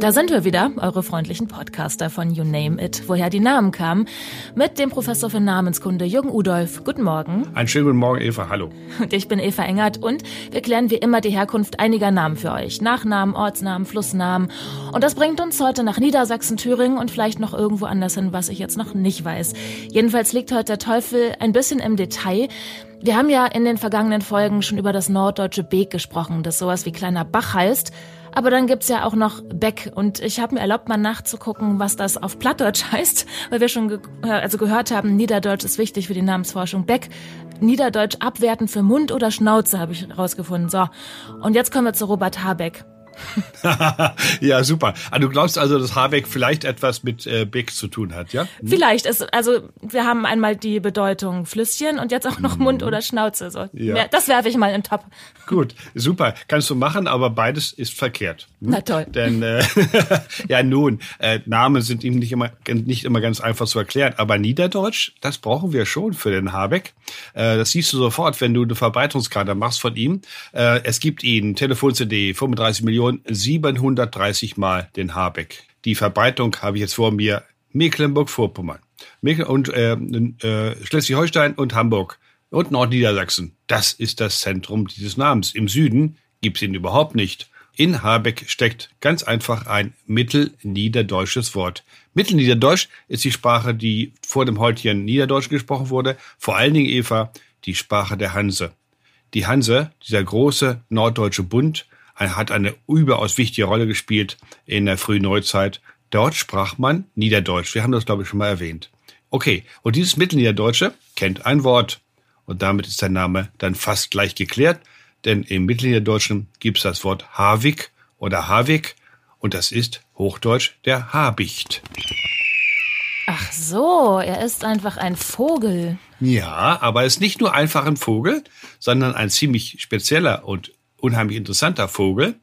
Da sind wir wieder, eure freundlichen Podcaster von You Name It, woher die Namen kamen, mit dem Professor für Namenskunde Jürgen Udolf. Guten Morgen. Einen schönen guten Morgen, Eva. Hallo. Und ich bin Eva Engert und wir klären wie immer die Herkunft einiger Namen für euch. Nachnamen, Ortsnamen, Flussnamen. Und das bringt uns heute nach Niedersachsen, Thüringen und vielleicht noch irgendwo anders hin, was ich jetzt noch nicht weiß. Jedenfalls liegt heute der Teufel ein bisschen im Detail. Wir haben ja in den vergangenen Folgen schon über das norddeutsche Beek gesprochen, das sowas wie kleiner Bach heißt. Aber dann gibt's ja auch noch Beck und ich habe mir erlaubt, mal nachzugucken, was das auf Plattdeutsch heißt, weil wir schon ge äh, also gehört haben, Niederdeutsch ist wichtig für die Namensforschung. Beck, Niederdeutsch abwertend für Mund oder Schnauze, habe ich rausgefunden. So, und jetzt kommen wir zu Robert Habeck. ja, super. Also du glaubst also, dass Habeck vielleicht etwas mit äh, Beck zu tun hat, ja? Hm? Vielleicht. Ist, also wir haben einmal die Bedeutung Flüsschen und jetzt auch noch mhm. Mund oder Schnauze. So. Ja. Das werfe ich mal in den Top. Gut, super. Kannst du machen, aber beides ist verkehrt. Hm? Na toll. Denn äh, ja nun, äh, Namen sind ihm nicht immer nicht immer ganz einfach zu erklären. Aber Niederdeutsch, das brauchen wir schon für den Habeck. Äh, das siehst du sofort, wenn du eine Verbreitungskarte machst von ihm. Äh, es gibt ihn Telefon-CD 35 Millionen Million 730 Mal den Habeck. Die Verbreitung habe ich jetzt vor mir Mecklenburg-Vorpommern, und äh, äh, Schleswig-Holstein und Hamburg und Nordniedersachsen. Das ist das Zentrum dieses Namens. Im Süden gibt es ihn überhaupt nicht. In Habeck steckt ganz einfach ein mittelniederdeutsches Wort. Mittelniederdeutsch ist die Sprache, die vor dem heutigen Niederdeutsch gesprochen wurde. Vor allen Dingen, Eva, die Sprache der Hanse. Die Hanse, dieser große norddeutsche Bund, hat eine überaus wichtige Rolle gespielt in der frühen Neuzeit. Dort sprach man Niederdeutsch. Wir haben das, glaube ich, schon mal erwähnt. Okay, und dieses Mittelniederdeutsche kennt ein Wort. Und damit ist der Name dann fast gleich geklärt, denn im Mittelniederdeutschen gibt es das Wort Havik oder Havik und das ist Hochdeutsch der Habicht. Ach so, er ist einfach ein Vogel. Ja, aber er ist nicht nur einfach ein Vogel, sondern ein ziemlich spezieller und unheimlich interessanter Vogel,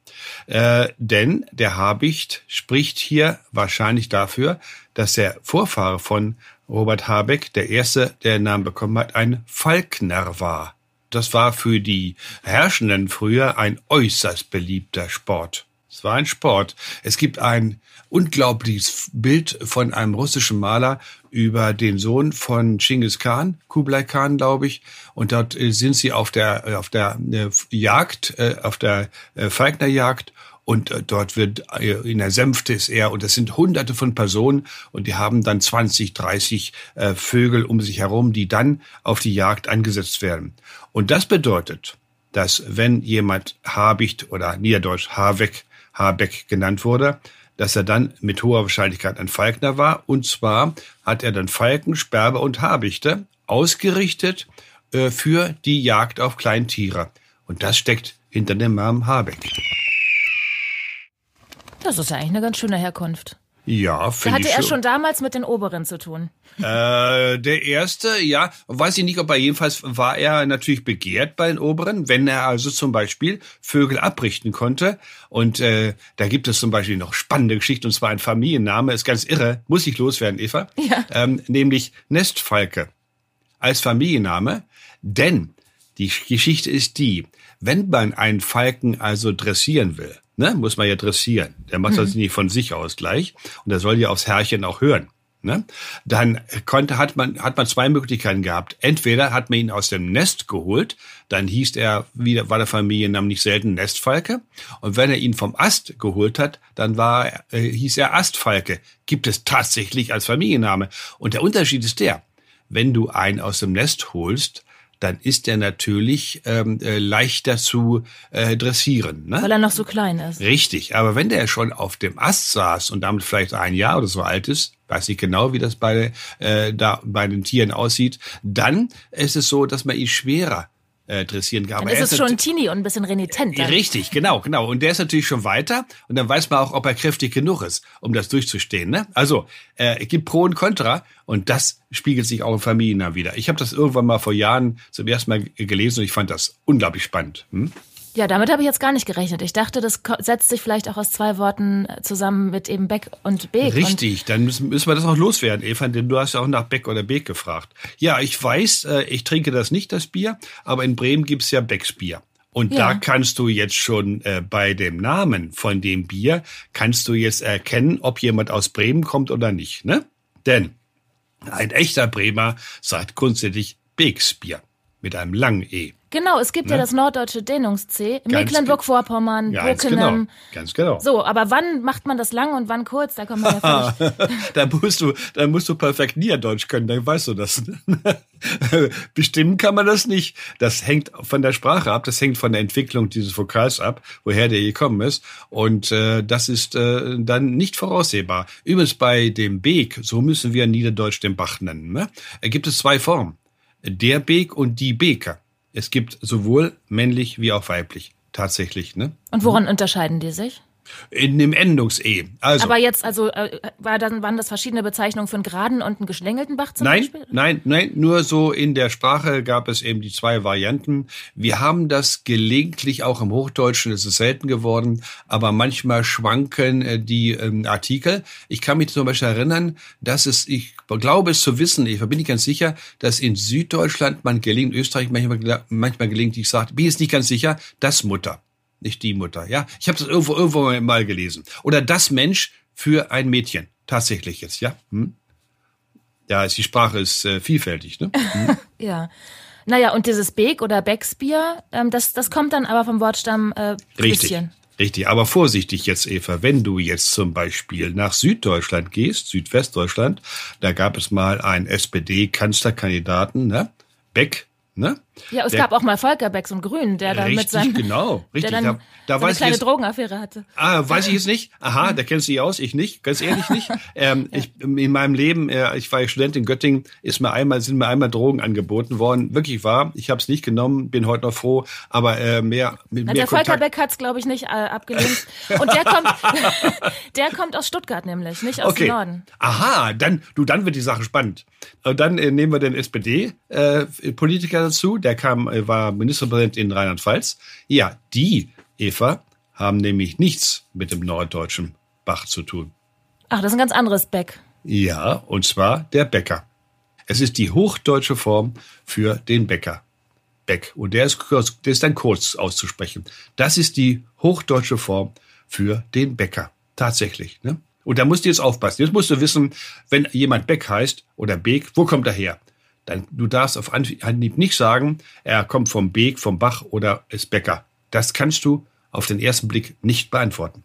äh, denn der Habicht spricht hier wahrscheinlich dafür, dass der Vorfahre von Robert Habeck, der erste, der den Namen bekommen hat, ein Falkner war. Das war für die Herrschenden früher ein äußerst beliebter Sport. Es war ein Sport. Es gibt ein unglaubliches Bild von einem russischen Maler über den Sohn von Genghis Khan, Kublai Khan, glaube ich. Und dort äh, sind sie auf der, äh, auf der äh, Jagd, auf der Falknerjagd. Und dort wird in der Sänfte ist er, und das sind hunderte von Personen, und die haben dann 20, 30 Vögel um sich herum, die dann auf die Jagd eingesetzt werden. Und das bedeutet, dass wenn jemand Habicht oder Niederdeutsch Habeck, Habeck genannt wurde, dass er dann mit hoher Wahrscheinlichkeit ein Falkner war. Und zwar hat er dann Falken, Sperber und Habichte ausgerichtet äh, für die Jagd auf Kleintiere. Und das steckt hinter dem Namen Habeck. Das ist ja eigentlich eine ganz schöne Herkunft. Ja, finde ich Hatte er schon damals mit den Oberen zu tun? Äh, der erste, ja, weiß ich nicht, ob er jedenfalls war er natürlich begehrt bei den Oberen, wenn er also zum Beispiel Vögel abrichten konnte. Und äh, da gibt es zum Beispiel noch spannende Geschichten, und zwar ein Familienname, ist ganz irre, muss ich loswerden, Eva, ja. ähm, nämlich Nestfalke als Familienname, denn die Geschichte ist die, wenn man einen Falken also dressieren will, ne, muss man ja dressieren. Der macht das mhm. nicht von sich aus gleich. Und der soll ja aufs Herrchen auch hören. Ne? Dann konnte, hat man, hat man zwei Möglichkeiten gehabt. Entweder hat man ihn aus dem Nest geholt, dann hieß er, wieder, war der Familienname nicht selten Nestfalke. Und wenn er ihn vom Ast geholt hat, dann war, äh, hieß er Astfalke. Gibt es tatsächlich als Familienname. Und der Unterschied ist der, wenn du einen aus dem Nest holst, dann ist er natürlich ähm, äh, leichter zu äh, dressieren. Ne? Weil er noch so klein ist. Richtig, aber wenn der schon auf dem Ast saß und damit vielleicht ein Jahr oder so alt ist, weiß ich genau, wie das bei, äh, da, bei den Tieren aussieht, dann ist es so, dass man ihn schwerer äh, dressieren kann. Dann ist es schon ein Teenie und ein bisschen renitent. Dann. Richtig, genau, genau. Und der ist natürlich schon weiter und dann weiß man auch, ob er kräftig genug ist, um das durchzustehen. Ne? Also, äh, es gibt Pro und Contra und das spiegelt sich auch im Familiennamen wieder. Ich habe das irgendwann mal vor Jahren zum ersten Mal gelesen und ich fand das unglaublich spannend. Hm? Ja, damit habe ich jetzt gar nicht gerechnet. Ich dachte, das setzt sich vielleicht auch aus zwei Worten äh, zusammen mit eben Beck und Beek. Richtig, und dann müssen, müssen wir das auch loswerden, Eva, denn du hast ja auch nach Beck oder Beek gefragt. Ja, ich weiß, äh, ich trinke das nicht, das Bier, aber in Bremen gibt's ja Becks Bier. Und Ja. da kannst du jetzt schon äh, bei dem Namen von dem Bier, kannst du jetzt erkennen, ob jemand aus Bremen kommt oder nicht. Ne? Denn ein echter Bremer sagt grundsätzlich Beeksbier mit einem langen E. Genau, es gibt ja Ne? das norddeutsche Dehnungs-C, Mecklenburg-Vorpommern, Ganz Bockenem. genau. Ganz genau. So, aber wann macht man das lang und wann kurz? Da kommt man ja da musst du, da musst du perfekt Niederdeutsch können, dann weißt du das. Bestimmen kann man das nicht. Das hängt von der Sprache ab, das hängt von der Entwicklung dieses Vokals ab, woher der gekommen ist. Und äh, das ist äh, dann nicht voraussehbar. Übrigens bei dem Beek, so müssen wir Niederdeutsch den Bach nennen, ne? äh, gibt es zwei Formen. Der Beek und die Beke. Es gibt sowohl männlich wie auch weiblich. Tatsächlich, ne? Und woran unterscheiden die sich? In dem Endungs-E. Also. Aber jetzt, also, äh, war dann, waren das verschiedene Bezeichnungen für einen geraden und einen geschlängelten Bach zum Nein, Beispiel? nein, nein, nur so in der Sprache gab es eben die zwei Varianten. Wir haben das gelegentlich auch im Hochdeutschen, es ist selten geworden, aber manchmal schwanken äh, die ähm, Artikel. Ich kann mich zum Beispiel erinnern, dass es, ich glaube es zu wissen, ich bin nicht ganz sicher, dass in Süddeutschland man gelegentlich, Österreich manchmal, manchmal gelegentlich sagt, bin jetzt nicht ganz sicher, das Mutter. Nicht die Mutter, ja. Ich habe das irgendwo, irgendwo mal gelesen. Oder das Mensch für ein Mädchen. Tatsächlich jetzt, ja. Hm? Ja, ist- die Sprache ist äh, vielfältig, ne? Ja. Naja, und dieses Beek oder Becksbier, ähm, das, das kommt dann aber vom Wortstamm äh, Richtig. Richtig, aber vorsichtig jetzt, Eva, wenn du jetzt zum Beispiel nach Süddeutschland gehst, Südwestdeutschland, da gab es mal einen SPD-Kanzlerkandidaten, ne? Beck, ne? Ja, es Der- gab auch mal Volker Beck, so einen Grünen, der da mit Richtig, seinem, genau, richtig. der dann Da- da so eine kleine jetzt- Drogenaffäre hatte. Ah, weiß ich jetzt nicht. Aha, da kennst du dich aus, ich nicht, ganz ehrlich nicht. Ähm, ich, in meinem Leben, äh, ich war ja Student in Göttingen, ist mir einmal, sind mir einmal Drogen angeboten worden. Wirklich wahr. Ich habe es nicht genommen, bin heute noch froh, aber äh, mehr mit Na, mehr der Volker. Beck hat's, glaube ich, nicht äh, abgelehnt. Und der kommt, der kommt aus Stuttgart nämlich, nicht aus Okay. dem Norden. Aha, dann, du, dann wird die Sache spannend. Und dann äh, nehmen wir den SPD-Politiker dazu. Der kam, äh, war Ministerpräsident in Rheinland-Pfalz. Ja, die, Eva, haben nämlich nichts mit dem norddeutschen Bach zu tun. Ach, das ist ein ganz anderes Beck. Ja, und zwar der Bäcker. Es ist die hochdeutsche Form für den Bäcker. Beck. Und der ist, der ist dann kurz auszusprechen. Das ist die hochdeutsche Form für den Bäcker. Tatsächlich. Ne? Und da musst du jetzt aufpassen. Jetzt musst du wissen, wenn jemand Beck heißt oder Beek, wo kommt er her? Dann, du darfst auf Anhieb nicht sagen, er kommt vom Beek, vom Bach oder ist Bäcker. Das kannst du auf den ersten Blick nicht beantworten.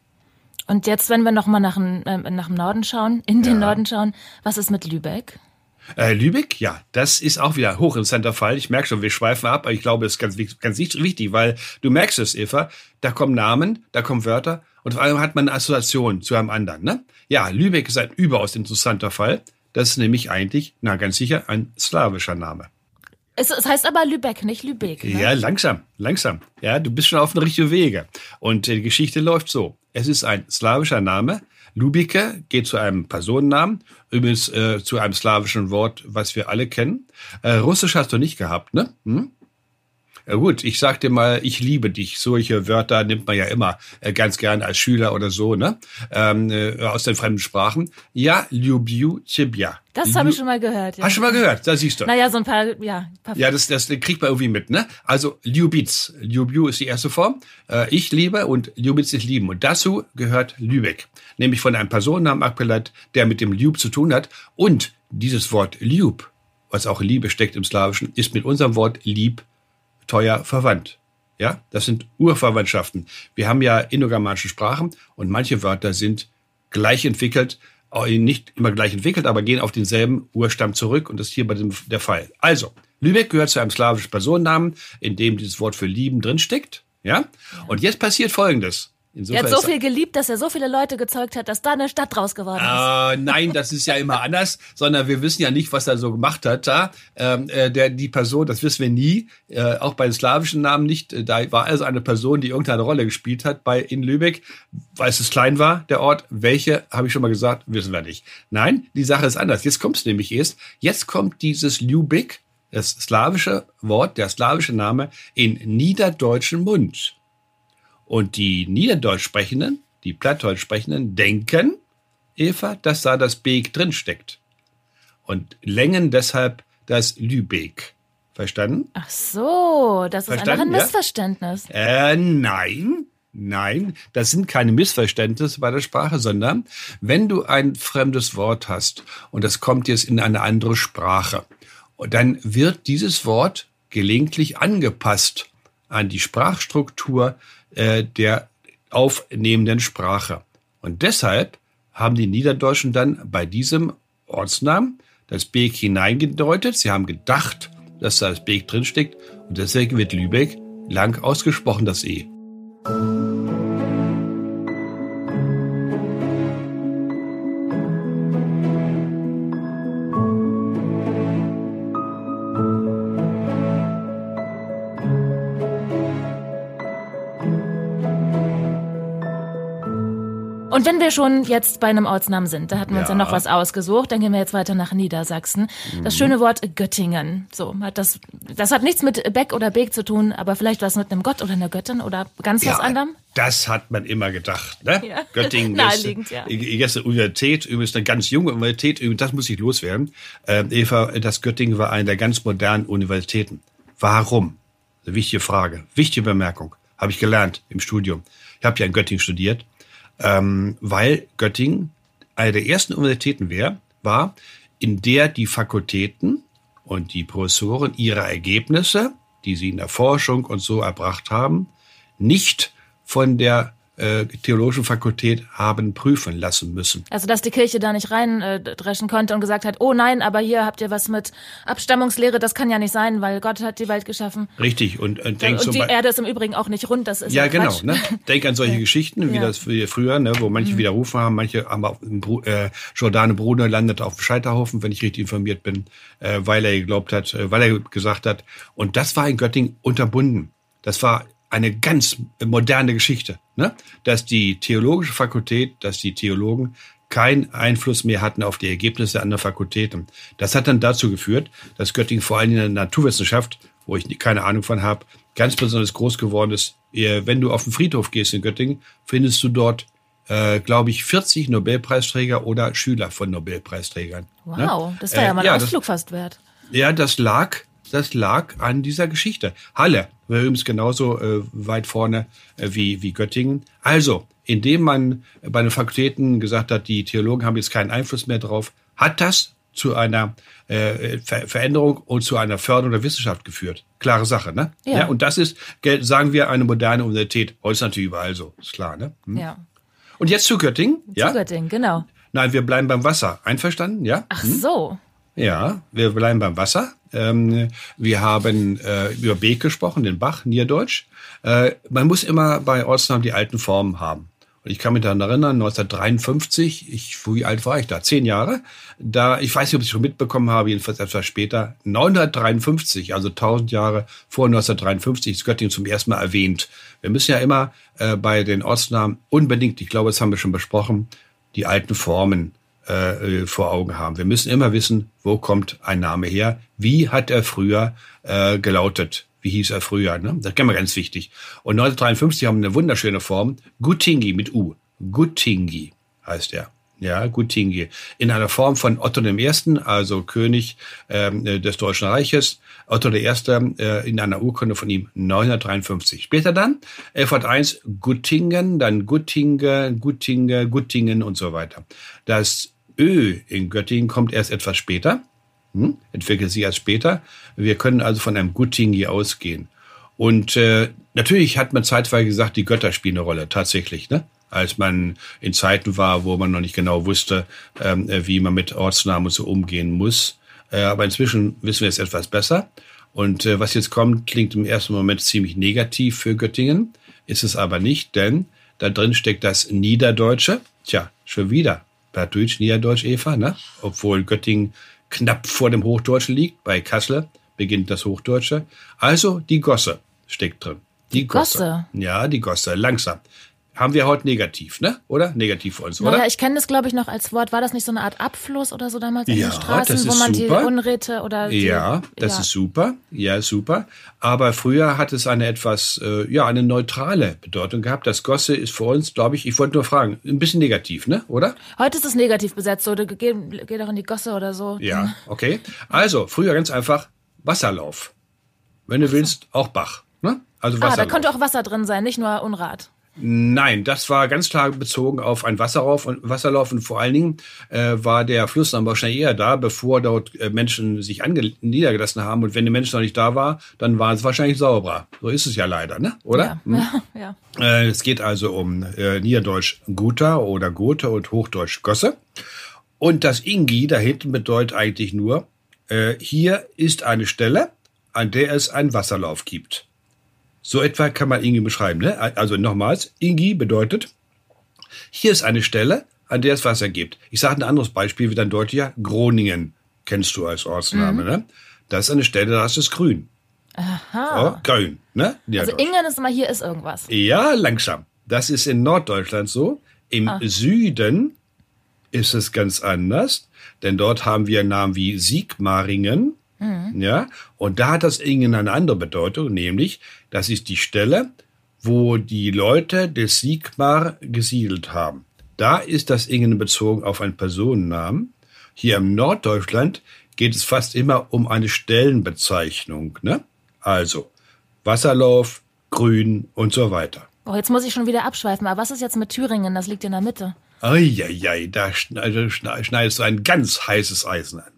Und jetzt, wenn wir nochmal nach, dem- äh, nach dem Norden schauen, in den Ja. Norden schauen, was ist mit Lübeck? Äh, Lübeck, ja, das ist auch wieder ein hochinteressanter Fall. Ich merke schon, wir schweifen ab, aber ich glaube, das ist ganz, ganz wichtig, weil du merkst es, Eva, da kommen Namen, da kommen Wörter und vor allem hat man eine Assoziation zu einem anderen. Ne? Ja, Lübeck ist ein überaus interessanter Fall. Das ist nämlich eigentlich, na ganz sicher, ein slawischer Name. Es, es heißt aber Lübeck, nicht Lübeck. Ne? Ja, langsam, langsam. Ja, du bist schon auf dem richtigen Wege. Und die Geschichte läuft so. Es ist ein slawischer Name. Lubike geht zu einem Personennamen, übrigens äh, zu einem slawischen Wort, was wir alle kennen. Äh, Russisch hast du nicht gehabt, ne? Hm? Ja, gut, ich sag dir mal, ich liebe dich. Solche Wörter nimmt man ja immer äh, ganz gern als Schüler oder so, ne? Ähm, äh, aus den fremden Sprachen. Ja, Lubiu Cibia. Das habe ich schon mal gehört. Ja. Hast du schon mal gehört? Da siehst du. Naja, so ein paar, ja. Paar Ja, das, das kriegt man irgendwie mit, ne? Also Ljubitz. Ljubiu ist die erste Form. Äh, ich liebe und Ljubitz ist lieben. Und dazu gehört Lübeck. Nämlich von einem Personennamen abgeleitet, der mit dem Ljub zu tun hat. Und dieses Wort Ljub, was auch Liebe steckt im Slawischen, ist mit unserem Wort lieb teuer verwandt. Ja, das sind Urverwandtschaften. Wir haben ja indogermanische Sprachen und manche Wörter sind gleich entwickelt, nicht immer gleich entwickelt, aber gehen auf denselben Urstamm zurück und das ist hier bei dem der Fall. Also, Lübeck gehört zu einem slawischen Personennamen, in dem dieses Wort für lieben drinsteckt. Ja? Und jetzt passiert Folgendes. Er Insofern hat so viel geliebt, dass er so viele Leute gezeugt hat, dass da eine Stadt draus geworden ist. äh, nein, das ist ja immer anders, sondern wir wissen ja nicht, was er so gemacht hat da. Ähm, äh, der, die Person, das wissen wir nie, äh, auch bei den slawischen Namen nicht. Äh, Da war also eine Person, die irgendeine Rolle gespielt hat bei in Lübeck, weil es klein war, der Ort. Welche, habe ich schon mal gesagt, wissen wir nicht. Nein, die Sache ist anders. Jetzt kommt es nämlich erst. Jetzt kommt dieses Lübeck, das slawische Wort, der slawische Name, in niederdeutschen Mund. Und die Niederdeutsch sprechenden, die Plattdeutsch sprechenden, denken, Eva, dass da das Beek drin steckt. Und längen deshalb das Lübeck. Verstanden? Ach so, das ist einfach ein ja? Missverständnis. Äh, nein. Nein, das sind keine Missverständnisse bei der Sprache, sondern wenn du ein fremdes Wort hast und das kommt jetzt in eine andere Sprache, dann wird dieses Wort gelegentlich angepasst an die Sprachstruktur äh, der aufnehmenden Sprache. Und deshalb haben die Niederdeutschen dann bei diesem Ortsnamen das Beek hineingedeutet. Sie haben gedacht, dass da das Beek drinsteckt und deswegen wird Lübeck lang ausgesprochen, das E. Und wenn wir schon jetzt bei einem Ortsnamen sind, da hatten wir uns ja Ja. noch was ausgesucht, dann gehen wir jetzt weiter nach Niedersachsen. Das schöne Wort Göttingen. So, hat das, das hat nichts mit Beck oder Beek zu tun, aber vielleicht was mit einem Gott oder einer Göttin oder ganz was anderem. Das hat man immer gedacht. Ne? Ja. Göttingen Naheliegend, ist, ja. Jetzt eine Universität, übrigens eine ganz junge Universität, übrigens, das muss ich loswerden. Ähm, Eva, das Göttingen war eine der ganz modernen Universitäten. Warum? Eine wichtige Frage, wichtige Bemerkung. Habe ich gelernt im Studium. Ich habe ja in Göttingen studiert, ähm, weil Göttingen eine der ersten Universitäten wär, war, in der die Fakultäten und die Professoren ihre Ergebnisse, die sie in der Forschung und so erbracht haben, nicht von der äh, theologischen Fakultät haben prüfen lassen müssen. Also, dass die Kirche da nicht reindreschen konnte und gesagt hat, oh nein, aber hier habt ihr was mit Abstammungslehre, das kann ja nicht sein, weil Gott hat die Welt geschaffen. Richtig. Und, und denk Und zum die. Erde ist im Übrigen auch nicht rund, das ist Ja, ja genau. Ne? Denk an solche Geschichten, wie Ja. Mhm. das wie früher, ne, wo manche widerrufen haben, manche haben auf dem Bru äh, Giordano Bruno landet auf dem Scheiterhaufen, wenn ich richtig informiert bin, äh, weil er geglaubt hat, äh, weil er gesagt hat. Und das war in Göttingen unterbunden. Das war eine ganz moderne Geschichte, ne? dass die theologische Fakultät, dass die Theologen keinen Einfluss mehr hatten auf die Ergebnisse anderer Fakultäten. Das hat dann dazu geführt, dass Göttingen vor allem in der Naturwissenschaft, wo ich keine Ahnung von habe, ganz besonders groß geworden ist. Wenn du auf den Friedhof gehst in Göttingen, findest du dort, äh, glaube ich, 40 Nobelpreisträger oder Schüler von Nobelpreisträgern. Wow, ne? das wäre ja mal Äh, ein das- Ausflug fast wert. ja, das lag, das lag an dieser Geschichte. Halle war übrigens genauso äh, weit vorne äh, wie, wie Göttingen. Also, indem man bei den Fakultäten gesagt hat, die Theologen haben jetzt keinen Einfluss mehr drauf, hat das zu einer äh, Ver Veränderung und zu einer Förderung der Wissenschaft geführt. Klare Sache, ne? Ja. und das ist, sagen wir, eine moderne Universität. Heute ist natürlich überall so, ist klar, ne? Hm. Ja. Und jetzt zu Göttingen, ja? Zu Göttingen, genau. Nein, wir bleiben beim Wasser. Einverstanden, ja? Ach so. Ja, wir bleiben beim Wasser. Ähm, wir haben äh, über Beek gesprochen, den Bach, Niederdeutsch. Äh, man muss immer bei Ortsnamen die alten Formen haben. Und ich kann mich daran erinnern, 1953, ich, wie alt war ich da? Zehn Jahre. Da, ich weiß nicht, ob ich es schon mitbekommen habe, jedenfalls etwas später, 953, also 1000 Jahre vor 1953, ist Göttingen zum ersten Mal erwähnt. Wir müssen ja immer äh, bei den Ortsnamen unbedingt, ich glaube, das haben wir schon besprochen, die alten Formen äh, vor Augen haben. Wir müssen immer wissen, wo kommt ein Name her, wie hat er früher äh, gelautet, wie hieß er früher. Ne? Das ist immer ganz wichtig. Und 1953 haben wir eine wunderschöne Form, Guttingi mit U. Guttingi heißt er. Ja, Guttingi. In einer Form von Otto I., also König ähm, des Deutschen Reiches. Otto I. Äh, in einer Urkunde von ihm 953. Später dann 1101 Guttingen, dann Guttinge, Guttinge, Guttingen und so weiter. Das Ö in Göttingen kommt erst etwas später, hm? entwickelt sich erst später. Wir können also von einem Guttingi ausgehen. Und äh, natürlich hat man zeitweise gesagt, die Götter spielen eine Rolle, tatsächlich, ne? Als man in Zeiten war, wo man noch nicht genau wusste, ähm, äh, wie man mit Ortsnamen so umgehen muss. Äh, aber inzwischen wissen wir es etwas besser. Und äh, was jetzt kommt, klingt im ersten Moment ziemlich negativ für Göttingen, ist es aber nicht, denn da drin steckt das Niederdeutsche. Tja, schon wieder. Plattdeutsch, Niederdeutsch, Eva, ne? Obwohl Göttingen knapp vor dem Hochdeutschen liegt, bei Kassel beginnt das Hochdeutsche. Also die Gosse steckt drin. Die, Gosse? Ja, die Gosse, langsam. Haben wir heute negativ, ne? Oder? Negativ für uns, oder? Naja, ich kenne das, glaube ich, noch als Wort. War das nicht so eine Art Abfluss oder so damals in Ja, den Straßen, das wo man super. die Unräte oder die, Ja, das ja. ist super. Ja, super. Aber früher hat es eine etwas, äh, ja, eine neutrale Bedeutung gehabt. Das Gosse ist für uns, glaube ich, ich wollte nur fragen, ein bisschen negativ, ne? Oder? Heute ist es negativ besetzt, so, du geh, geh doch in die Gosse oder so. Ja, okay. Also, früher ganz einfach Wasserlauf. wenn du willst, auch Bach. Ne? Also Wasserlauf. Ah, da könnte auch Wasser drin sein, nicht nur Unrat. Nein, das war ganz klar bezogen auf ein Wasserlauf und Wasserlauf und vor allen Dingen äh, war der Fluss dann wahrscheinlich eher da, bevor dort äh, Menschen sich niedergelassen haben und wenn die Menschen noch nicht da war, dann war es wahrscheinlich sauberer. So ist es ja leider, ne? Oder? Ja, hm? ja. ja. Äh, es geht also um äh, Niederdeutsch Guta oder Gothe und Hochdeutsch Gosse und das Ingi da hinten bedeutet eigentlich nur äh, hier ist eine Stelle, an der es einen Wasserlauf gibt. So etwa kann man Ingi beschreiben. Ne? Also nochmals, Ingi bedeutet, hier ist eine Stelle, an der es Wasser gibt. Ich sage ein anderes Beispiel, wie dann deutlicher. Groningen kennst du als Ortsname. Mhm. Ne? Das ist eine Stelle, da ist es grün. Aha. Oh, grün. Ne? Ja, also Ingen ist immer, hier ist irgendwas. Ja, langsam. Das ist in Norddeutschland so. Im ah. Süden ist es ganz anders, denn dort haben wir Namen wie Sigmaringen Mhm. Ja, und da hat das Ingen eine andere Bedeutung, nämlich, das ist die Stelle, wo die Leute des Sigmar gesiedelt haben. Da ist das Ingen bezogen auf einen Personennamen. Hier im Norddeutschland geht es fast immer um eine Stellenbezeichnung. Ne? Also Wasserlauf, Grün und so weiter. Oh, jetzt muss ich schon wieder abschweifen. Aber was ist jetzt mit Thüringen? Das liegt in der Mitte. Eieiei, da also schneidest du ein ganz heißes Eisen an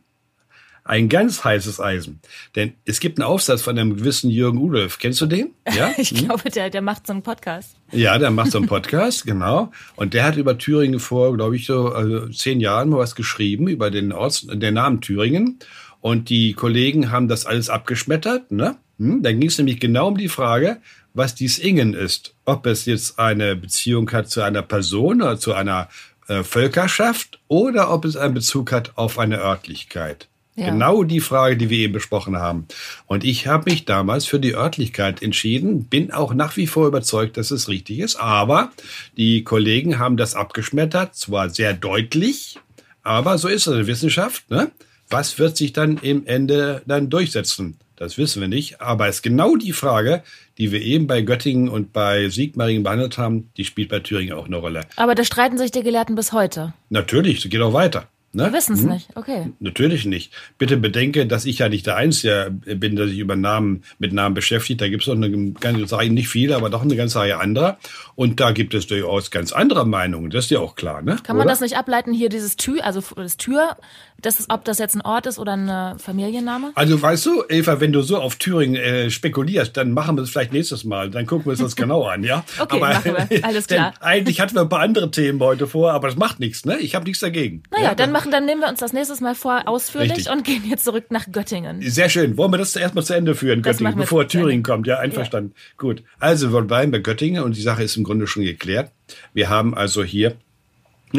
ein ganz heißes Eisen. Denn es gibt einen Aufsatz von einem gewissen Jürgen Udolf. Kennst du den? Ja? ich hm? glaube, der, der macht so einen Podcast. Ja, der macht so einen Podcast, genau. Und der hat über Thüringen vor, glaube ich, so also zehn Jahren mal was geschrieben über den Orts, den Namen Thüringen. Und die Kollegen haben das alles abgeschmettert. Ne? Hm? Dann ging es nämlich genau um die Frage, was dies Ingen ist. Ob es jetzt eine Beziehung hat zu einer Person oder zu einer äh, Völkerschaft oder ob es einen Bezug hat auf eine Örtlichkeit. Ja. Genau die Frage, die wir eben besprochen haben. Und ich habe mich damals für die Örtlichkeit entschieden, bin auch nach wie vor überzeugt, dass es richtig ist. Aber die Kollegen haben das abgeschmettert, zwar sehr deutlich, aber so ist es in der Wissenschaft. Ne? Was wird sich dann im Ende dann durchsetzen? Das wissen wir nicht. Aber es ist genau die Frage, die wir eben bei Göttingen und bei Sigmaringen behandelt haben, die spielt bei Thüringen auch eine Rolle. Aber da streiten sich die Gelehrten bis heute. Natürlich, es geht auch weiter. Ne? Wir wissen es hm? nicht, okay. Natürlich nicht. Bitte bedenke, dass ich ja nicht der Einzige bin, der sich über Namen mit Namen beschäftigt. Da gibt es doch eine ganze Reihe, nicht viele, aber doch eine ganze Reihe anderer. Und da gibt es durchaus ganz andere Meinungen. Das ist ja auch klar, ne? Kann man das nicht ableiten hier, dieses Tür, also das Tür, das ist, ob das jetzt ein Ort ist oder ein Familienname? Also weißt du, Eva, wenn du so auf Thüringen äh, spekulierst, dann machen wir das vielleicht nächstes Mal. Dann gucken wir uns das genau an, ja? okay, aber, machen wir. Alles klar. eigentlich hatten wir ein paar andere Themen heute vor, aber das macht nichts, ne? Ich habe nichts dagegen. Naja, ja? dann machen machen, dann nehmen wir uns das nächstes Mal vor, ausführlich Richtig. und gehen jetzt zurück nach Göttingen. Sehr schön. Wollen wir das erstmal zu Ende führen, das Göttingen, bevor Thüringen kommt? Ja, einverstanden. Ja. Gut. Also, wir bleiben bei Göttingen und die Sache ist im Grunde schon geklärt. Wir haben also hier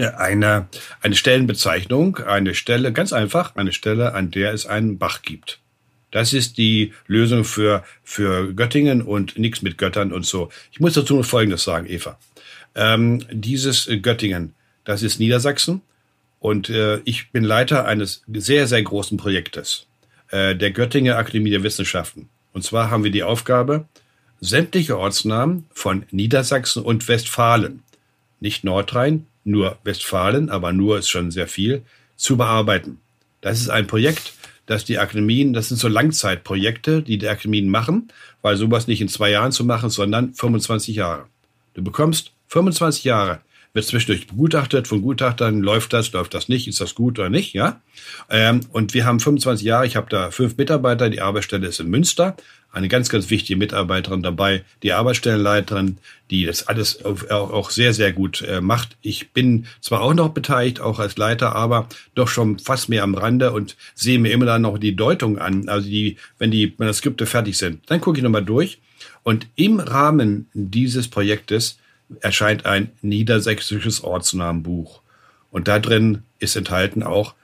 eine, eine Stellenbezeichnung, eine Stelle, ganz einfach, eine Stelle, an der es einen Bach gibt. Das ist die Lösung für, für Göttingen und nichts mit Göttern und so. Ich muss dazu noch Folgendes sagen, Eva. Ähm, dieses Göttingen, das ist Niedersachsen und äh, ich bin Leiter eines sehr, sehr großen Projektes, äh, der Göttinger Akademie der Wissenschaften. Und zwar haben wir die Aufgabe, sämtliche Ortsnamen von Niedersachsen und Westfalen, nicht Nordrhein, nur Westfalen, aber nur ist schon sehr viel, zu bearbeiten. Das ist ein Projekt, das die Akademien, das sind so Langzeitprojekte, die die Akademien machen, weil sowas nicht in zwei Jahren zu machen, sondern 25 Jahre. Du bekommst 25 Jahre wird zwischendurch begutachtet von Gutachtern, läuft das, läuft das nicht, ist das gut oder nicht, ja. Ähm, und wir haben 25 Jahre, ich habe da fünf Mitarbeiter, die Arbeitsstelle ist in Münster, eine ganz, ganz wichtige Mitarbeiterin dabei, die Arbeitsstellenleiterin, die das alles auch, sehr, sehr gut äh, macht. Ich bin zwar auch noch beteiligt, auch als Leiter, aber doch schon fast mehr am Rande und sehe mir immer dann noch die Deutung an. Also die, wenn die Manuskripte fertig sind, dann gucke ich nochmal durch. Und im Rahmen dieses Projektes erscheint ein niedersächsisches Ortsnamenbuch. Und da drin ist enthalten auch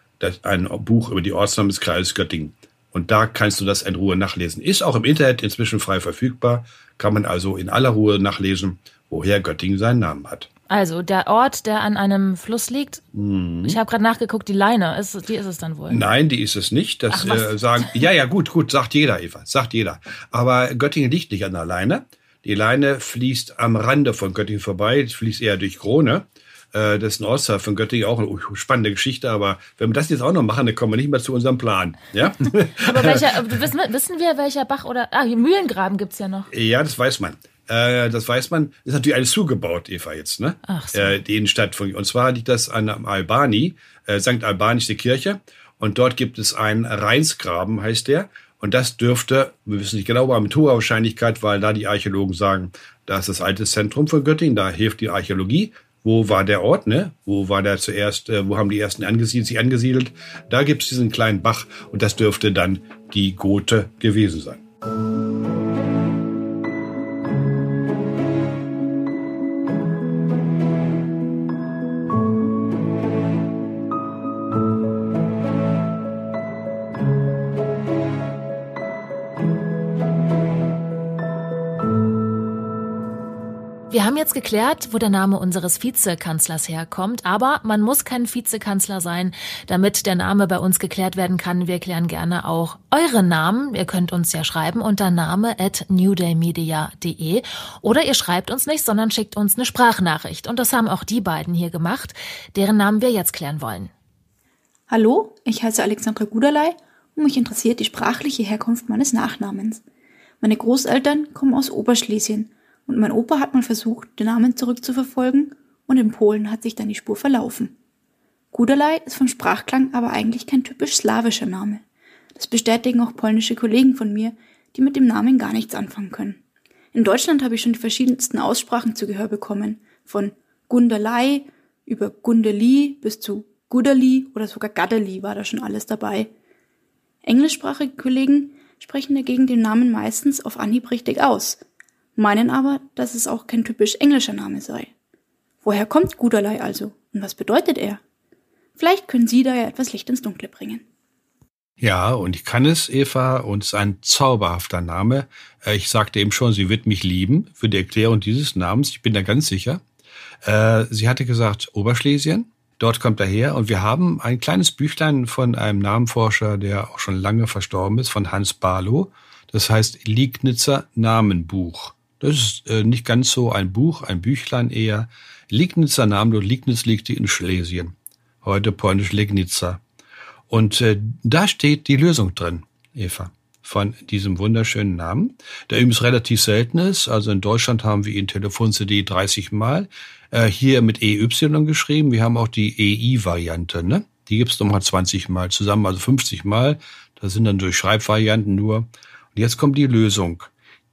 ein Buch über die Ortsnamen des Kreises Göttingen. Und da kannst du das in Ruhe nachlesen. Ist auch im Internet inzwischen frei verfügbar. Kann man also in aller Ruhe nachlesen, woher Göttingen seinen Namen hat. Also der Ort, der an einem Fluss liegt. Mhm. Ich habe gerade nachgeguckt, die Leine, ist, die ist es dann wohl. Nein, die ist es nicht. Das Ach, äh, sagen. Ja, ja, gut, gut, sagt jeder, Eva, sagt jeder. Aber Göttingen liegt nicht an der Leine. Die Leine fließt am Rande von Göttingen vorbei, fließt eher durch Krone. Äh, das ist ein Ortsteil von Göttingen, auch eine spannende Geschichte, aber wenn wir das jetzt auch noch machen, dann kommen wir nicht mehr zu unserem Plan. Ja? aber welcher, wissen, wissen wir, welcher Bach oder, ah, Mühlengraben gibt's ja noch. Ja, das weiß man. Äh, das weiß man. Ist natürlich alles zugebaut, Eva, jetzt, ne? Ach so. Äh, die Innenstadt von, und zwar liegt das an Albani, äh, St. Albani ist die Kirche. Und dort gibt es einen Rheinsgraben, heißt der. Und das dürfte, wir wissen nicht genau, aber mit hoher Wahrscheinlichkeit, weil da die Archäologen sagen, da ist das alte Zentrum von Göttingen, da hilft die Archäologie. Wo war der Ort, ne? Wo war der zuerst, äh, wo haben die ersten angesiedelt, sich angesiedelt? Da gibt es diesen kleinen Bach und das dürfte dann die Gote gewesen sein. Haben jetzt geklärt, wo der Name unseres Vizekanzlers herkommt, aber man muss kein Vizekanzler sein, damit der Name bei uns geklärt werden kann. Wir klären gerne auch eure Namen. Ihr könnt uns ja schreiben unter name at newdaymedia.de oder ihr schreibt uns nicht, sondern schickt uns eine Sprachnachricht. Und das haben auch die beiden hier gemacht, deren Namen wir jetzt klären wollen. Hallo, ich heiße Alexandra Guderlei und mich interessiert die sprachliche Herkunft meines Nachnamens. Meine Großeltern kommen aus Oberschlesien und mein Opa hat mal versucht, den Namen zurückzuverfolgen und in Polen hat sich dann die Spur verlaufen. Guderlei ist vom Sprachklang aber eigentlich kein typisch slawischer Name. Das bestätigen auch polnische Kollegen von mir, die mit dem Namen gar nichts anfangen können. In Deutschland habe ich schon die verschiedensten Aussprachen zu Gehör bekommen, von Gunderlei über Gundeli bis zu Guderli oder sogar Gadderli war da schon alles dabei. Englischsprachige Kollegen sprechen dagegen den Namen meistens auf Anhieb richtig aus, meinen aber, dass es auch kein typisch englischer Name sei. Woher kommt Guderlei also und was bedeutet er? Vielleicht können Sie da ja etwas Licht ins Dunkle bringen. Ja, und ich kann es, Eva, und es ist ein zauberhafter Name. Äh, ich sagte eben schon, sie wird mich lieben für die Erklärung dieses Namens. Ich bin da ganz sicher. Äh, sie hatte gesagt Oberschlesien. Dort kommt er her und wir haben ein kleines Büchlein von einem Namenforscher, der auch schon lange verstorben ist, von Hans Barlow. Das heißt Liegnitzer Namenbuch. Das ist äh, nicht ganz so ein Buch, ein Büchlein eher. Liegnitzer Name, Liegnitz liegt in Schlesien. Heute polnisch Legnica. Und äh, da steht die Lösung drin, Eva, von diesem wunderschönen Namen, der übrigens relativ selten ist. Also in Deutschland haben wir ihn Telefon-CD 30 Mal. Äh, hier mit EY geschrieben. Wir haben auch die EI-Variante, ne? Die gibt's nochmal 20 Mal zusammen, also 50 Mal. Das sind dann durch Schreibvarianten nur. Und jetzt kommt die Lösung.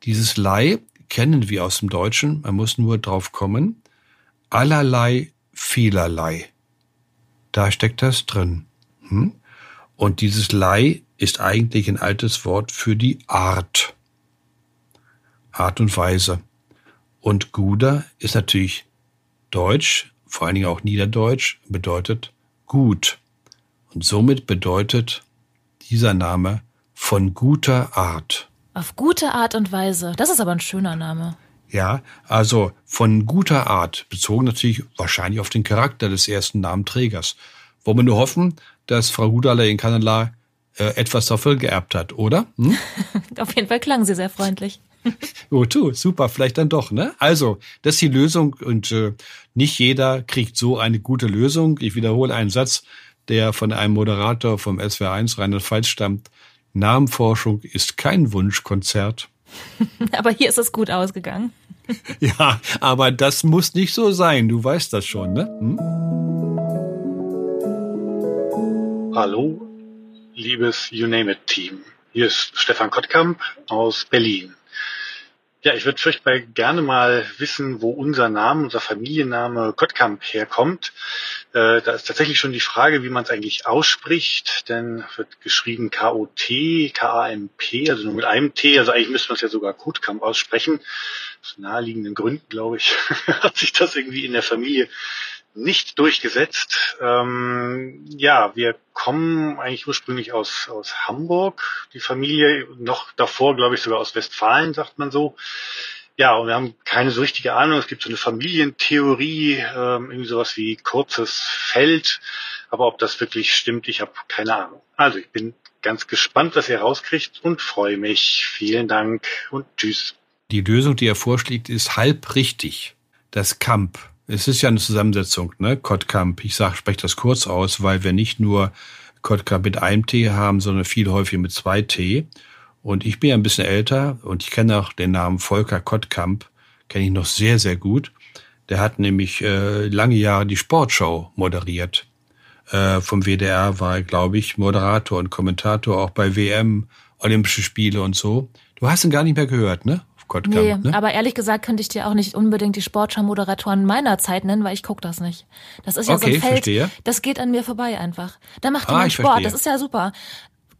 Dieses Lei kennen wir aus dem Deutschen, man muss nur drauf kommen. Allerlei, vielerlei. Da steckt das drin. Hm? Und dieses Lei ist eigentlich ein altes Wort für die Art. Art und Weise. Und Guder ist natürlich Deutsch, vor allen Dingen auch Niederdeutsch, bedeutet gut. Und somit bedeutet dieser Name von guter Art. Auf gute Art und Weise. Das ist aber ein schöner Name. Ja, also von guter Art, bezogen natürlich wahrscheinlich auf den Charakter des ersten Namenträgers. Wollen wir nur hoffen, dass Frau Gudaler in Kanada äh, etwas dafür geerbt hat, oder? Hm? auf jeden Fall klang sie sehr freundlich. oh, tu, super, vielleicht dann doch, ne? Also, das ist die Lösung und äh, nicht jeder kriegt so eine gute Lösung. Ich wiederhole einen Satz, der von einem Moderator vom SWR1 Rheinland-Pfalz stammt. Namenforschung ist kein Wunschkonzert. aber hier ist es gut ausgegangen. ja, aber das muss nicht so sein. Du weißt das schon, ne? Hm? Hallo, liebes You Name It Team. Hier ist Stefan Kottkamp aus Berlin. Ja, ich würde furchtbar gerne mal wissen, wo unser Name, unser Familienname Kottkamp herkommt. Äh, da ist tatsächlich schon die Frage, wie man es eigentlich ausspricht, denn wird geschrieben K-O-T, K-A-M-P, also nur mit einem T, also eigentlich müsste man es ja sogar Kotkamp aussprechen. Aus naheliegenden Gründen, glaube ich, hat sich das irgendwie in der Familie nicht durchgesetzt. Ähm, ja, wir kommen eigentlich ursprünglich aus, aus Hamburg, die Familie, noch davor, glaube ich, sogar aus Westfalen, sagt man so. Ja, und wir haben keine so richtige Ahnung. Es gibt so eine Familientheorie, ähm, irgendwie sowas wie kurzes Feld. Aber ob das wirklich stimmt, ich habe keine Ahnung. Also ich bin ganz gespannt, was ihr rauskriegt und freue mich. Vielen Dank und tschüss. Die Lösung, die er vorschlägt, ist halb richtig. Das Kamp es ist ja eine Zusammensetzung, ne? Kottkamp. Ich sag, spreche das kurz aus, weil wir nicht nur Kottkamp mit einem T haben, sondern viel häufiger mit zwei T. Und ich bin ja ein bisschen älter und ich kenne auch den Namen Volker Kottkamp, kenne ich noch sehr, sehr gut. Der hat nämlich äh, lange Jahre die Sportschau moderiert. Äh, vom WDR war er, glaube ich, Moderator und Kommentator auch bei WM, Olympische Spiele und so. Du hast ihn gar nicht mehr gehört, ne? Kottkamp, nee, ne? aber ehrlich gesagt könnte ich dir auch nicht unbedingt die Sportschau-Moderatoren meiner Zeit nennen, weil ich gucke das nicht. Das ist ja okay, so ein Feld, verstehe. das geht an mir vorbei einfach. Da macht jemand ah, Sport, verstehe. das ist ja super.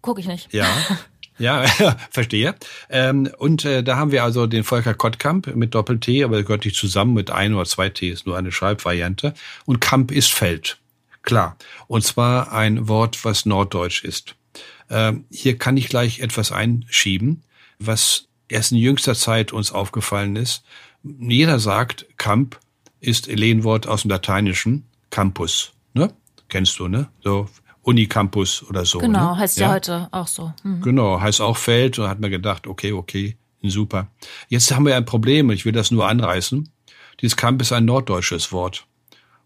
Gucke ich nicht. Ja. Ja, verstehe. Ähm, und äh, da haben wir also den Volker Kottkamp mit Doppel-T, aber der gehört nicht zusammen mit ein oder zwei T, ist nur eine Schreibvariante. Und Kamp ist Feld. Klar. Und zwar ein Wort, was norddeutsch ist. Ähm, hier kann ich gleich etwas einschieben, was erst in jüngster Zeit uns aufgefallen ist. Jeder sagt, Camp ist Lehnwort aus dem Lateinischen, Campus, ne? Kennst du, ne? So Unicampus oder so. Genau, ne? heißt ja, ja heute auch so. Mhm. Genau, heißt auch Feld und hat mir gedacht, okay, okay, super. Jetzt haben wir ein Problem, ich will das nur anreißen. Dieses Camp ist ein norddeutsches Wort.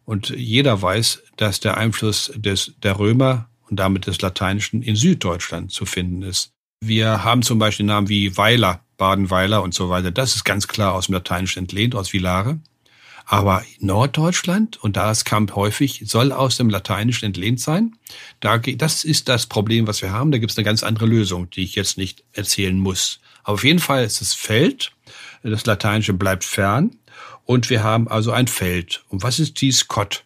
Und jeder weiß, dass der Einfluss des, der Römer und damit des Lateinischen in Süddeutschland zu finden ist. Wir haben zum Beispiel Namen wie Weiler, Badenweiler und so weiter. Das ist ganz klar aus dem Lateinischen entlehnt, aus Vilare. Aber Norddeutschland, und da ist Kamp häufig, soll aus dem Lateinischen entlehnt sein. Da, das ist das Problem, was wir haben. Da gibt es eine ganz andere Lösung, die ich jetzt nicht erzählen muss. Aber auf jeden Fall ist es Feld. Das Lateinische bleibt fern. Und wir haben also ein Feld. Und was ist dies Kott?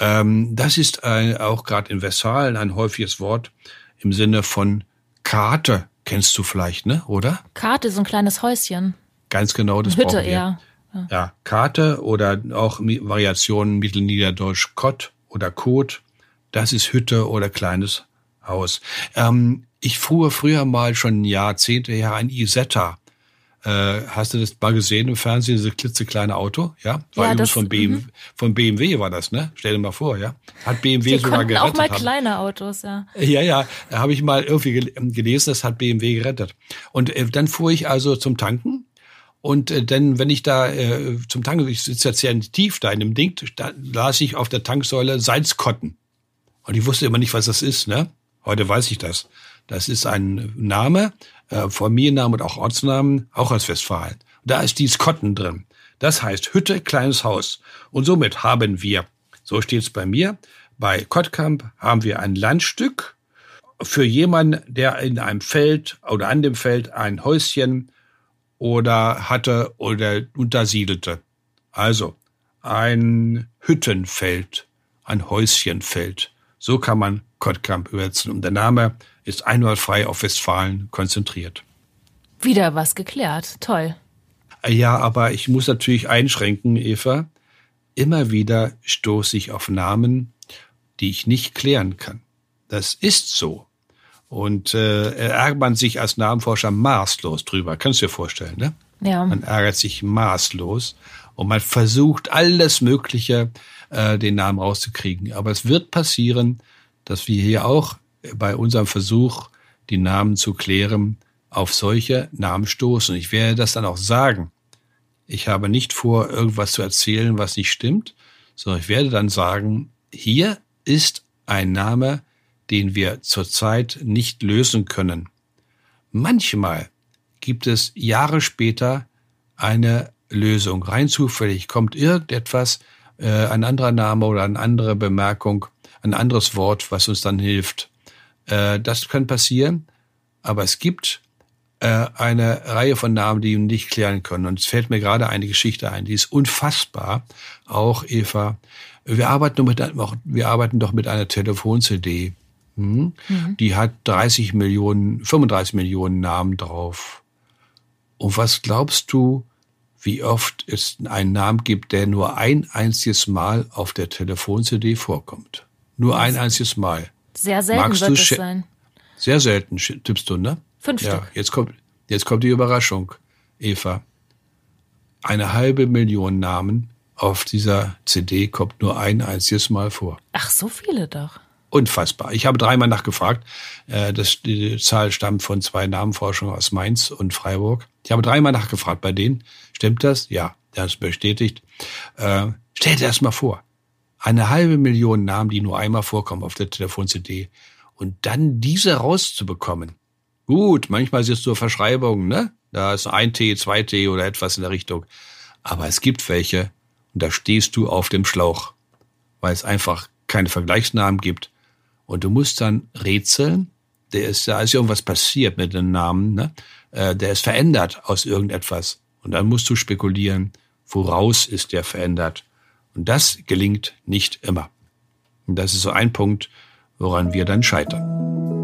Ähm, das ist ein, auch gerade in Westfalen ein häufiges Wort im Sinne von Karte kennst du vielleicht, ne? Oder? Karte, so ein kleines Häuschen. Ganz genau, das Hütte eher. Ja. ja, Karte oder auch Variationen Mittelniederdeutsch Kott oder Kot. Das ist Hütte oder kleines Haus. Ähm, ich fuhr früher mal schon Jahrzehnte her ein Isetta. Äh, hast du das mal gesehen im Fernsehen, dieses klitzekleine Auto? Ja, war ja, übrigens von, BMW, mhm. von BMW war das, ne? Stell dir mal vor, ja. Hat BMW Die sogar gerettet. auch mal haben. kleine Autos, ja. Ja, ja, habe ich mal irgendwie gelesen, das hat BMW gerettet. Und äh, dann fuhr ich also zum Tanken und äh, dann, wenn ich da äh, zum Tanken, ich sitze jetzt sehr tief da in dem Ding, da las ich auf der Tanksäule Salzkotten. Und ich wusste immer nicht, was das ist, ne? Heute weiß ich das. Das ist ein Name, äh, Familiennamen und auch Ortsnamen, auch aus Westfalen. Da ist dies Kotten drin. Das heißt Hütte, kleines Haus. Und somit haben wir, so steht es bei mir, bei Kottkamp haben wir ein Landstück für jemanden, der in einem Feld oder an dem Feld ein Häuschen oder hatte oder untersiedelte. Also ein Hüttenfeld, ein Häuschenfeld. So kann man Kottkamp übersetzen. Und der Name ist einwandfrei auf Westfalen konzentriert. Wieder was geklärt. Toll. Ja, aber ich muss natürlich einschränken, Eva. Immer wieder stoße ich auf Namen, die ich nicht klären kann. Das ist so. Und äh, ärgert man sich als Namenforscher maßlos drüber. Kannst du dir vorstellen, ne? Ja. Man ärgert sich maßlos und man versucht alles Mögliche, äh, den Namen rauszukriegen. Aber es wird passieren, dass wir hier auch bei unserem Versuch, die Namen zu klären, auf solche Namen stoßen. Ich werde das dann auch sagen. Ich habe nicht vor, irgendwas zu erzählen, was nicht stimmt, sondern ich werde dann sagen, hier ist ein Name, den wir zurzeit nicht lösen können. Manchmal gibt es Jahre später eine Lösung. Rein zufällig kommt irgendetwas, äh, ein anderer Name oder eine andere Bemerkung, ein anderes Wort, was uns dann hilft. Äh, das kann passieren, aber es gibt äh, eine Reihe von Namen, die wir nicht klären können. Und es fällt mir gerade eine Geschichte ein, die ist unfassbar. Auch Eva, wir arbeiten, mit, wir arbeiten doch mit einer Telefon-CD. Hm? Mhm. Die hat 30 Millionen, 35 Millionen Namen drauf. Und was glaubst du, wie oft es einen Namen gibt, der nur ein einziges Mal auf der Telefon-CD vorkommt? Nur ein einziges Mal. Sehr selten Magst wird es sein. Sehr selten, tippst du, ne? Fünf ja, Stück. Jetzt kommt, jetzt kommt die Überraschung, Eva. Eine halbe Million Namen auf dieser CD kommt nur ein einziges Mal vor. Ach, so viele doch. Unfassbar. Ich habe dreimal nachgefragt. Äh, das, die Zahl stammt von zwei Namenforschungen aus Mainz und Freiburg. Ich habe dreimal nachgefragt bei denen. Stimmt das? Ja, das bestätigt. Äh, Stell dir das mal vor. Eine halbe Million Namen, die nur einmal vorkommen auf der Telefon-CD. Und dann diese rauszubekommen. Gut, manchmal ist es so Verschreibungen, ne? Da ist ein T, zwei T oder etwas in der Richtung. Aber es gibt welche, und da stehst du auf dem Schlauch, weil es einfach keine Vergleichsnamen gibt. Und du musst dann rätseln. Der ist, da ist irgendwas passiert mit dem Namen, ne? Äh, der ist verändert aus irgendetwas. Und dann musst du spekulieren, woraus ist der verändert. Und das gelingt nicht immer. Und das ist so ein Punkt, woran wir dann scheitern.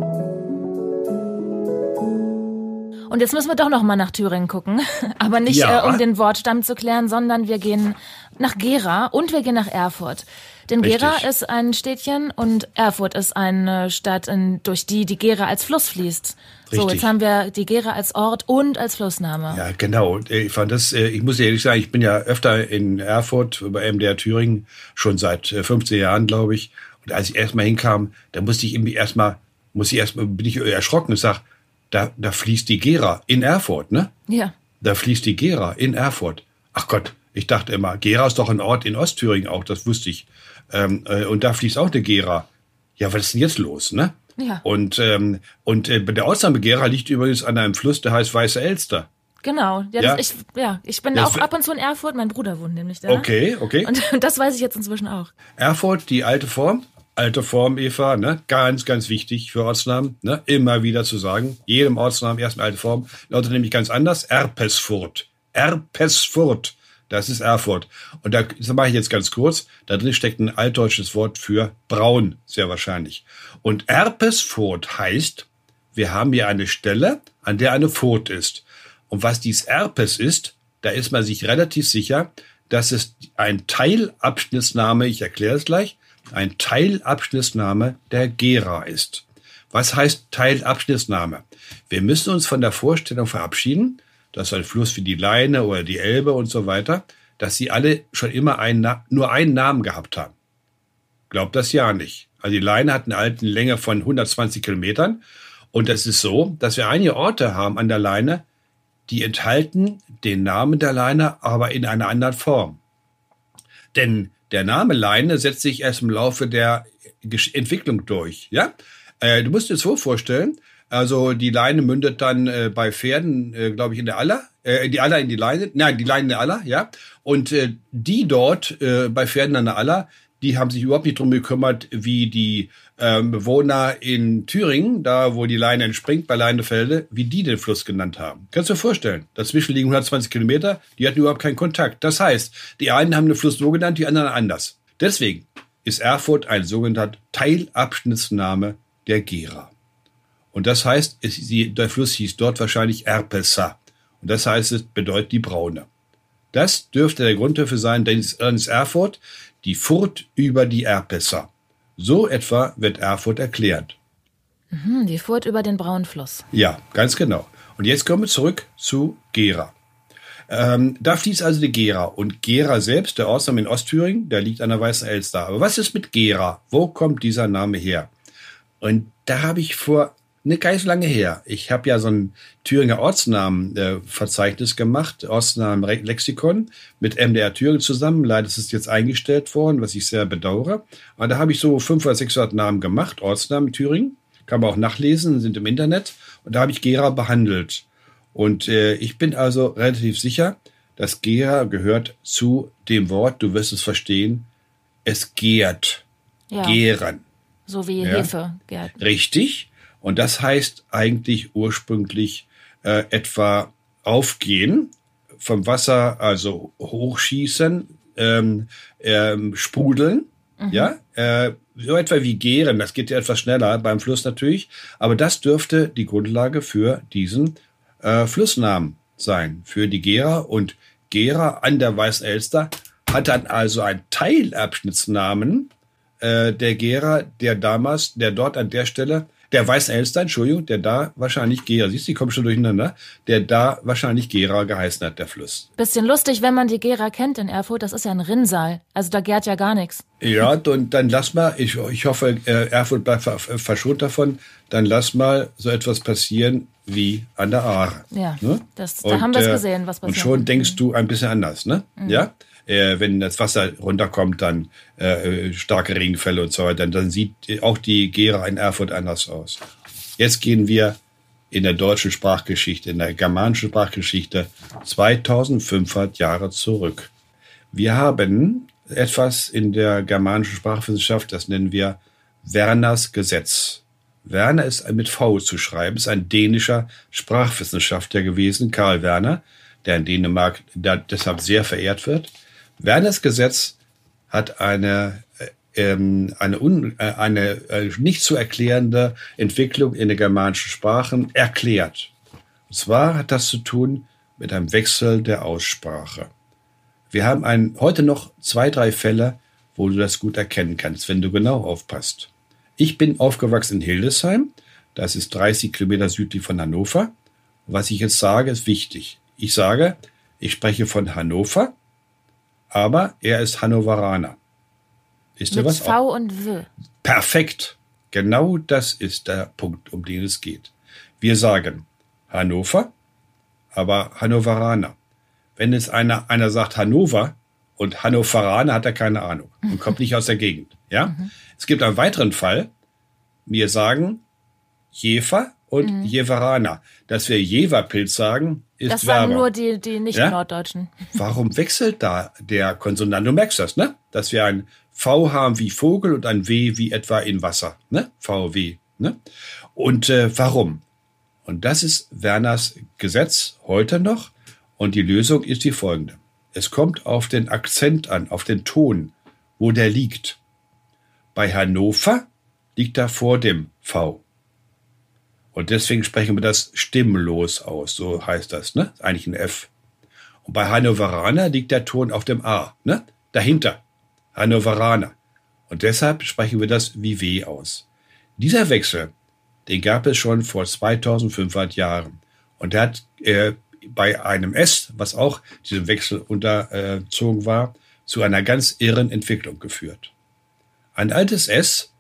Und jetzt müssen wir doch noch mal nach Thüringen gucken, aber nicht ja. äh, um den Wortstamm zu klären, sondern wir gehen nach Gera und wir gehen nach Erfurt. Denn Richtig. Gera ist ein Städtchen und Erfurt ist eine Stadt, in, durch die die Gera als Fluss fließt. Richtig. So, jetzt haben wir die Gera als Ort und als Flussname. Ja, genau. Ich fand das, äh, ich muss ehrlich sagen, ich bin ja öfter in Erfurt bei MDR Thüringen, schon seit 15 äh, Jahren, glaube ich. Und als ich erstmal hinkam, da musste ich irgendwie erstmal, muss ich erstmal, bin ich erschrocken und sag, da, da fließt die Gera in Erfurt, ne? Ja. Da fließt die Gera in Erfurt. Ach Gott, ich dachte immer, Gera ist doch ein Ort in Ostthüringen auch, das wusste ich. Ähm, äh, und da fließt auch eine Gera. Ja, was ist denn jetzt los, ne? Ja. Und, ähm, und äh, der Ortsname Gera liegt übrigens an einem Fluss, der heißt Weiße Elster. Genau, ja, ja. ich, ja, ich bin das auch ab und zu in Erfurt, mein Bruder wohnt nämlich da. Okay, okay. Und das weiß ich jetzt inzwischen auch. Erfurt, die alte Form, alte Form, Eva, ne? Ganz, ganz wichtig für Ortsnamen, ne? Immer wieder zu sagen. Jedem Ortsnamen erst eine alte Form. Lautet nämlich ganz anders. Erpesfurt. Erpesfurt. Das ist Erfurt. Und da das mache ich jetzt ganz kurz. Da drin steckt ein altdeutsches Wort für braun, sehr wahrscheinlich. Und Erpesfurt heißt, wir haben hier eine Stelle, an der eine Furt ist. Und was dies Erpes ist, da ist man sich relativ sicher, dass es ein Teilabschnittsname, ich erkläre es gleich, ein Teilabschnittsname der Gera ist. Was heißt Teilabschnittsname? Wir müssen uns von der Vorstellung verabschieden, dass ein Fluss wie die Leine oder die Elbe und so weiter, dass sie alle schon immer einen, nur einen Namen gehabt haben. Glaubt das ja nicht. Also die Leine hat eine alte Länge von 120 Kilometern. Und es ist so, dass wir einige Orte haben an der Leine, die enthalten den Namen der Leine, aber in einer anderen Form. Denn der Name Leine setzt sich erst im Laufe der Entwicklung durch. Ja, äh, du musst dir das so vorstellen. Also die Leine mündet dann äh, bei Pferden, äh, glaube ich, in der Aller, äh, die Aller in die Leine, nein, die Leine in der Aller, ja. Und äh, die dort äh, bei Pferden an der Aller, die haben sich überhaupt nicht drum gekümmert, wie die ähm, Bewohner in Thüringen, da wo die Leine entspringt, bei Leinefelde, wie die den Fluss genannt haben. Kannst du dir vorstellen? Dazwischen liegen 120 Kilometer, die hatten überhaupt keinen Kontakt. Das heißt, die einen haben den Fluss so genannt, die anderen anders. Deswegen ist Erfurt ein sogenannter Teilabschnittsname der Gera. Und das heißt, es, der Fluss hieß dort wahrscheinlich Erpessa. Und das heißt, es bedeutet die Braune. Das dürfte der Grund dafür sein, denn es ist Erfurt die Furt über die Erpesser. So etwa wird Erfurt erklärt. Mhm, die Furt über den Braunfluss. Ja, ganz genau. Und jetzt kommen wir zurück zu Gera. Ähm, da fließt also die Gera. Und Gera selbst, der Ortsname in Ostthüringen, der liegt an der Weißen Elster. Aber was ist mit Gera? Wo kommt dieser Name her? Und da habe ich vor ne, gar nicht so lange her. Ich habe ja so ein Thüringer Ortsnamenverzeichnis äh, gemacht, Ortsnamen-Lexikon mit MDR Thüringen zusammen. Leider ist es jetzt eingestellt worden, was ich sehr bedauere. Aber da habe ich so 500 oder 600 Namen gemacht, Ortsnamen Thüringen. Kann man auch nachlesen, sind im Internet. Und da habe ich Gera behandelt. Und äh, ich bin also relativ sicher, dass Gera gehört zu dem Wort, du wirst es verstehen, es gärt. Ja. Gären. So wie ja. Hefe gärt. Richtig. Und das heißt eigentlich ursprünglich äh, etwa aufgehen, vom Wasser also hochschießen, ähm, ähm, sprudeln, mhm. ja, äh, so etwa wie gären, das geht ja etwas schneller beim Fluss natürlich, aber das dürfte die Grundlage für diesen äh, Flussnamen sein, für die Gera und Gera an der Weißelster hat dann also einen Teilabschnittsnamen äh, der Gera, der damals, der dort an der Stelle der Weißelster, Entschuldigung, der da wahrscheinlich Gera, siehst du, die kommen schon durcheinander, der da wahrscheinlich Gera geheißen hat, der Fluss. Bisschen lustig, wenn man die Gera kennt in Erfurt, das ist ja ein Rinnsal. Also da gärt ja gar nichts. Ja, und dann lass mal, ich, ich hoffe, äh, Erfurt bleibt verschont davon, dann lass mal so etwas passieren wie an der Aare. Ja, ne? das, da und, haben wir es äh, gesehen, was passiert. Und schon denkst du ein bisschen anders, ne? Mhm. Ja? Äh, wenn das Wasser runterkommt, dann äh, starke Regenfälle und so weiter, dann, sieht auch die Gera in Erfurt anders aus. Jetzt gehen wir in der deutschen Sprachgeschichte, in der germanischen Sprachgeschichte 2500 Jahre zurück. Wir haben etwas in der germanischen Sprachwissenschaft, das nennen wir Werners Gesetz. Werner ist mit V zu schreiben, ist ein dänischer Sprachwissenschaftler gewesen, Karl Werner, der in Dänemark deshalb sehr verehrt wird. Werners Gesetz hat eine, ähm, eine, un, äh, eine äh, nicht zu erklärende Entwicklung in den germanischen Sprachen erklärt. Und zwar hat das zu tun mit einem Wechsel der Aussprache. Wir haben ein, heute noch zwei, drei Fälle, wo du das gut erkennen kannst, wenn du genau aufpasst. Ich bin aufgewachsen in Hildesheim. Das ist 30 Kilometer südlich von Hannover. Was ich jetzt sage, ist wichtig. Ich sage, ich spreche von Hannover, aber er ist Hannoveraner. Ist Mit was? V auch? und W. Perfekt. Genau das ist der Punkt, um den es geht. Wir sagen Hannover, aber Hannoveraner. Wenn jetzt einer, einer sagt Hannover und Hannoveraner, hat er keine Ahnung und kommt nicht aus der Gegend. Ja? Mhm. Es gibt einen weiteren Fall. Wir sagen Jefer und mhm. Jeveraner. Dass wir Jeverpilz sagen, ist Das sagen nur die, die Nicht-Norddeutschen. Ja? Warum wechselt da der Konsonant? Du merkst das, ne? Dass wir ein V haben wie Vogel und ein W wie etwa in Wasser, ne? VW, ne? Und äh, warum? Und das ist Werners Gesetz heute noch. Und die Lösung ist die folgende. Es kommt auf den Akzent an, auf den Ton, wo der liegt. Bei Hannover liegt er vor dem V. Und deswegen sprechen wir das stimmlos aus, so heißt das, ne? Eigentlich ein F. Und bei Hannoveraner liegt der Ton auf dem A, ne? Dahinter. Hannoveraner. Und deshalb sprechen wir das wie W aus. Dieser Wechsel, den gab es schon vor 2500 Jahren. Und der hat äh, bei einem S, was auch diesem Wechsel unterzogen war, zu einer ganz irren Entwicklung geführt. Ein altes S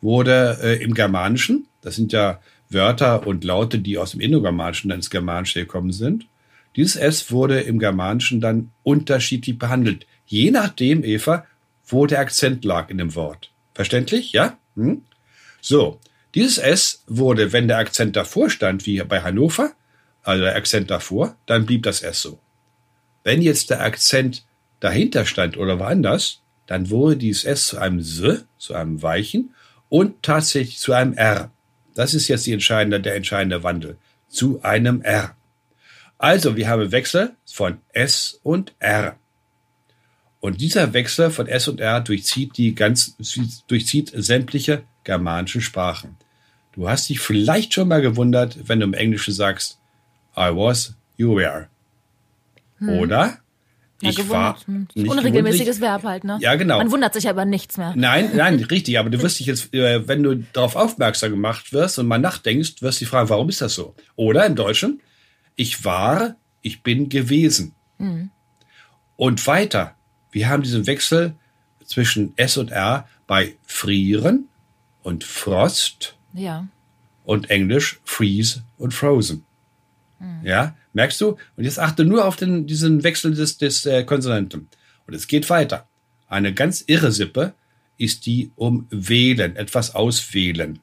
wurde äh, im Germanischen, das sind ja Wörter und Laute, die aus dem Indogermanischen dann ins Germanische gekommen sind. Dieses S wurde im Germanischen dann unterschiedlich behandelt, je nachdem, Eva, wo der Akzent lag in dem Wort. Verständlich? Ja? Hm? So, dieses S wurde, wenn der Akzent davor stand, wie bei Hannover, also der Akzent davor, dann blieb das S so. Wenn jetzt der Akzent dahinter stand oder woanders, dann wurde dieses S zu einem S, zu einem weichen und tatsächlich zu einem R. Das ist jetzt die entscheidende, der entscheidende Wandel. Zu einem R. Also, wir haben Wechsel von S und R. Und dieser Wechsel von S und R durchzieht die ganz, durchzieht sämtliche germanischen Sprachen. Du hast dich vielleicht schon mal gewundert, wenn du im Englischen sagst, I was, you were. Hm. Oder? Ja, ich war hm. unregelmäßiges Verb halt, ne? Ja, genau. Man wundert sich aber nichts mehr. Nein, nein, richtig. Aber du wirst dich jetzt, äh, wenn du darauf aufmerksam gemacht wirst und mal nachdenkst, wirst du dich fragen, warum ist das so? Oder im Deutschen, ich war, ich bin gewesen. Mhm. Und weiter. Wir haben diesen Wechsel zwischen S und R bei frieren und Frost. Ja. Und Englisch freeze und frozen. Mhm. Ja, merkst du? Und jetzt achte nur auf den, diesen Wechsel des, des äh, Konsonanten. Und es geht weiter. Eine ganz irre Sippe ist die um wählen, etwas auswählen.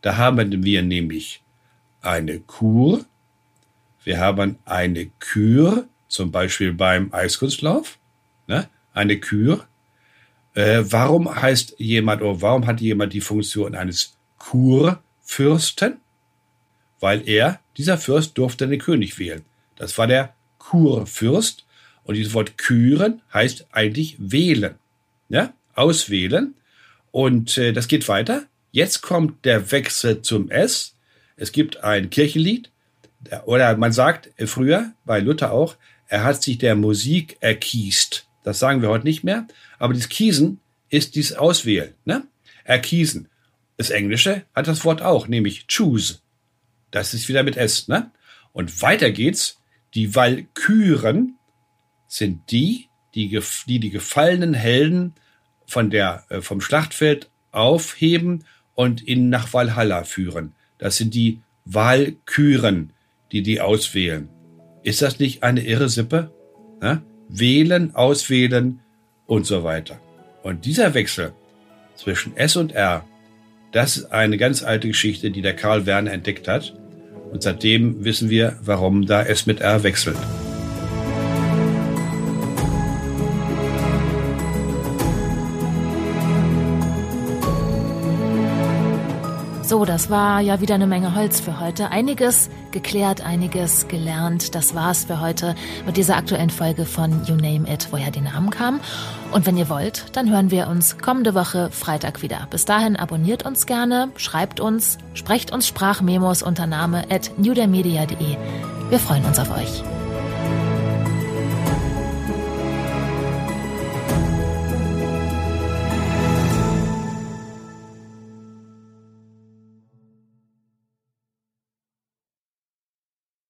Da haben wir nämlich eine Kur, wir haben eine Kür, zum Beispiel beim Eiskunstlauf, ne? eine Kür. Äh, warum heißt jemand oder warum hat jemand die Funktion eines Kurfürsten? Weil er dieser Fürst durfte den König wählen. Das war der Kurfürst. Und dieses Wort küren heißt eigentlich wählen. Ja? Auswählen. Und äh, das geht weiter. Jetzt kommt der Wechsel zum S. Es gibt ein Kirchenlied. Oder man sagt äh, früher, bei Luther auch, er hat sich der Musik erkiest. Das sagen wir heute nicht mehr. Aber dieses Kiesen ist dieses Auswählen. Ne? Erkiesen. Das Englische hat das Wort auch, nämlich choose. Das ist wieder mit S, ne? Und weiter geht's. Die Walküren sind die, die die, die gefallenen Helden von der, äh, vom Schlachtfeld aufheben und ihn nach Valhalla führen. Das sind die Wahlküren, die die auswählen. Ist das nicht eine irre Sippe? Ja? Wählen, auswählen und so weiter. Und dieser Wechsel zwischen S und R, das ist eine ganz alte Geschichte, die der Karl Werner entdeckt hat. Und seitdem wissen wir, warum da S mit R wechselt. So, das war ja wieder eine Menge Holz für heute. Einiges geklärt, einiges gelernt. Das war's für heute mit dieser aktuellen Folge von You Name It, woher die Namen kamen. Und wenn ihr wollt, dann hören wir uns kommende Woche Freitag wieder. Bis dahin abonniert uns gerne, schreibt uns, sprecht uns Sprachmemos unter Name at newdermedia.de. Wir freuen uns auf euch.